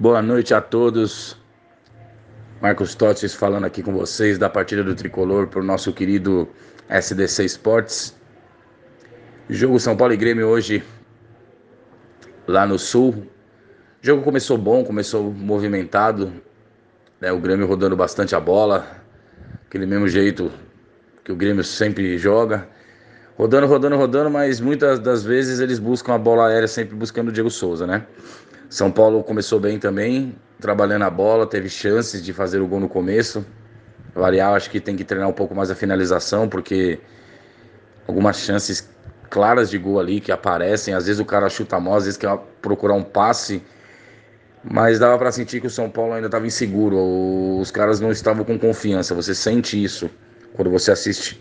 Boa noite a todos. Marcos Totes falando aqui com vocês da partida do Tricolor para o nosso querido SDC Esportes. Jogo São Paulo e Grêmio hoje lá no Sul. O jogo começou bom, começou movimentado. Né? O Grêmio rodando bastante a bola, aquele mesmo jeito que o Grêmio sempre joga. Rodando, rodando, rodando, mas muitas das vezes eles buscam a bola aérea sempre buscando o Diego Souza, né? São Paulo começou bem também, trabalhando a bola, teve chances de fazer o gol no começo. Variar, acho que tem que treinar um pouco mais a finalização, porque algumas chances claras de gol ali que aparecem, às vezes o cara chuta mal, às vezes quer procurar um passe, mas dava para sentir que o São Paulo ainda estava inseguro, os caras não estavam com confiança. Você sente isso quando você assiste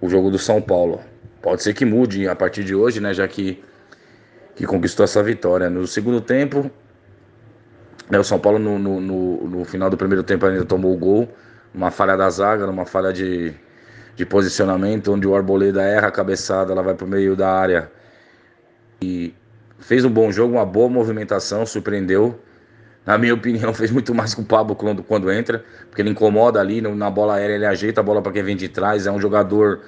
o jogo do São Paulo. Pode ser que mude a partir de hoje, né, já que que conquistou essa vitória. No segundo tempo, né, o São Paulo no, no, no, no, final do primeiro tempo ainda tomou o gol, uma falha da zaga, uma falha de, de posicionamento, onde o Arboleda erra a cabeçada, ela vai para o meio da área e fez um bom jogo, uma boa movimentação, surpreendeu. Na minha opinião, fez muito mais que o Pablo quando, quando entra, porque ele incomoda ali, na bola aérea ele ajeita a bola para quem vem de trás, é um jogador,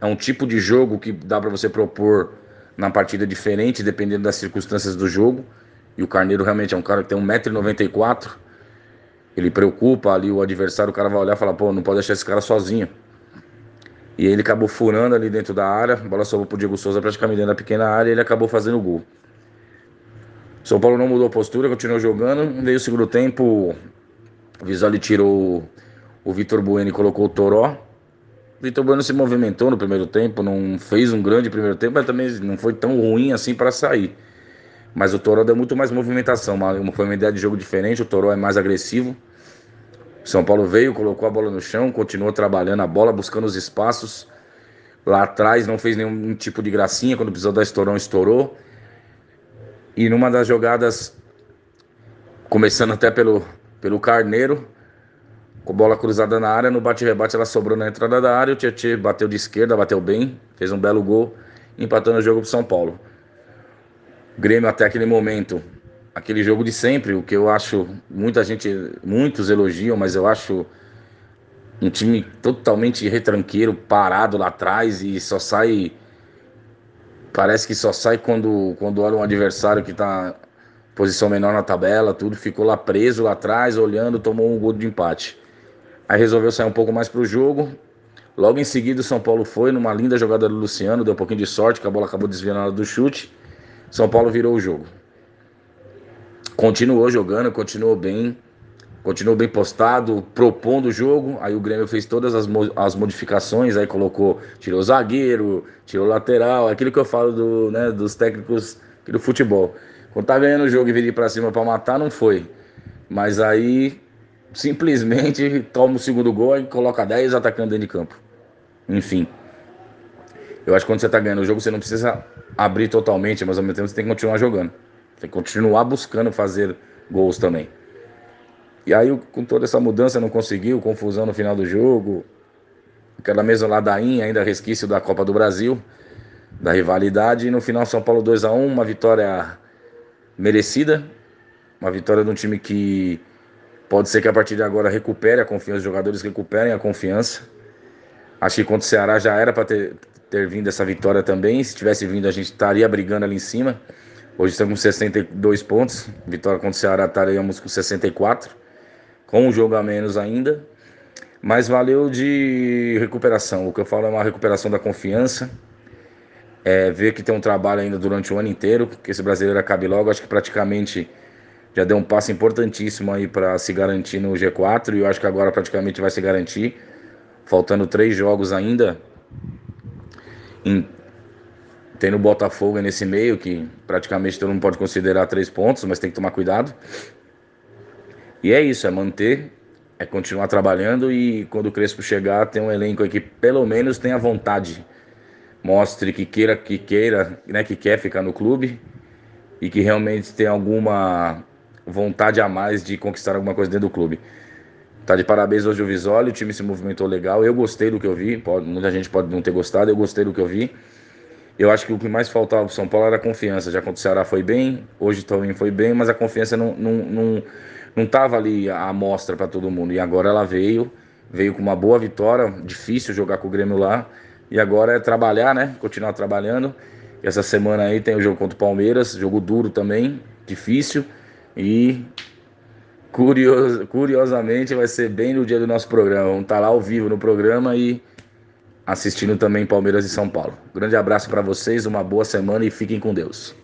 é um tipo de jogo que dá para você propor na partida diferente, dependendo das circunstâncias do jogo. E o Carneiro realmente é um cara que tem 1,94m. Ele preocupa ali o adversário, o cara vai olhar e falar, pô, não pode deixar esse cara sozinho. E ele acabou furando ali dentro da área, a bola sobrou pro Diego Souza praticamente dentro da pequena área e ele acabou fazendo o gol. São Paulo não mudou a postura, continuou jogando. Veio o segundo tempo, o Visoli tirou o Vitor Bueno e colocou o Toró. Vitor Bueno se movimentou no primeiro tempo, não fez um grande primeiro tempo, mas também não foi tão ruim assim para sair. Mas o Toró deu muito mais movimentação, uma, foi uma ideia de jogo diferente, o Toró é mais agressivo. São Paulo veio, colocou a bola no chão, continuou trabalhando a bola, buscando os espaços. Lá atrás não fez nenhum tipo de gracinha, quando precisou dar estourão, estourou. E numa das jogadas, começando até pelo, pelo Carneiro, com bola cruzada na área, no bate-rebate ela sobrou na entrada da área, o Tietchan bateu de esquerda, bateu bem, fez um belo gol, empatando o jogo para São Paulo. O Grêmio até aquele momento, aquele jogo de sempre, o que eu acho, muita gente, muitos elogiam, mas eu acho um time totalmente retranqueiro, parado lá atrás e só sai parece que só sai quando quando olha um adversário que está posição menor na tabela, tudo ficou lá preso lá atrás, olhando, tomou um gol de empate. Aí resolveu sair um pouco mais para o jogo. Logo em seguida, o São Paulo foi numa linda jogada do Luciano, deu um pouquinho de sorte, que a bola acabou desviando do chute. São Paulo virou o jogo. Continuou jogando, continuou bem, continuou bem postado, propondo o jogo. Aí o Grêmio fez todas as, as modificações, aí colocou, tirou zagueiro, tirou lateral, aquilo que eu falo do, né, dos técnicos do futebol. Quando tá ganhando o jogo e vir para cima para matar, não foi. Mas aí simplesmente toma o segundo gol e coloca 10 atacando dentro de campo. Enfim. Eu acho que quando você está ganhando o jogo, você não precisa abrir totalmente, mas ao mesmo tempo você tem que continuar jogando. Tem que continuar buscando fazer gols também. E aí, com toda essa mudança, não conseguiu, confusão no final do jogo. Aquela mesma ladainha, ainda resquício da Copa do Brasil, da rivalidade. E no final, São Paulo 2 a 1 uma vitória merecida. Uma vitória de um time que Pode ser que a partir de agora recupere a confiança, os jogadores recuperem a confiança. Acho que contra o Ceará já era para ter, ter vindo essa vitória também. Se tivesse vindo, a gente estaria brigando ali em cima. Hoje estamos com 62 pontos. Vitória contra o Ceará estaríamos com 64. Com um jogo a menos ainda. Mas valeu de recuperação. O que eu falo é uma recuperação da confiança. É, ver que tem um trabalho ainda durante o ano inteiro, que esse brasileiro acabe logo. Acho que praticamente já deu um passo importantíssimo aí para se garantir no G4 e eu acho que agora praticamente vai se garantir. Faltando três jogos ainda. Em, tem o Botafogo nesse meio, que praticamente todo mundo pode considerar três pontos, mas tem que tomar cuidado. E é isso, é manter, é continuar trabalhando e quando o Crespo chegar, tem um elenco aí que pelo menos tenha vontade. Mostre que queira, que queira, né, que quer ficar no clube e que realmente tem alguma vontade a mais de conquistar alguma coisa dentro do clube. Tá de parabéns hoje o Visoli, o time se movimentou legal, eu gostei do que eu vi, pode, muita gente pode não ter gostado, eu gostei do que eu vi. eu acho que o que mais faltava pro São Paulo era a confiança. Já contra o Ceará foi bem, hoje também foi bem, mas a confiança não, não, não, não tava ali a amostra para todo mundo. E agora ela veio, veio com uma boa vitória, difícil jogar com o Grêmio lá. E agora é trabalhar, né? Continuar trabalhando. Essa semana aí tem o jogo contra o Palmeiras, jogo duro também, difícil. E curios, curiosamente vai ser bem no dia do nosso programa. Vamos estar tá lá ao vivo no programa e assistindo também Palmeiras e São Paulo. Grande abraço para vocês, uma boa semana e fiquem com Deus.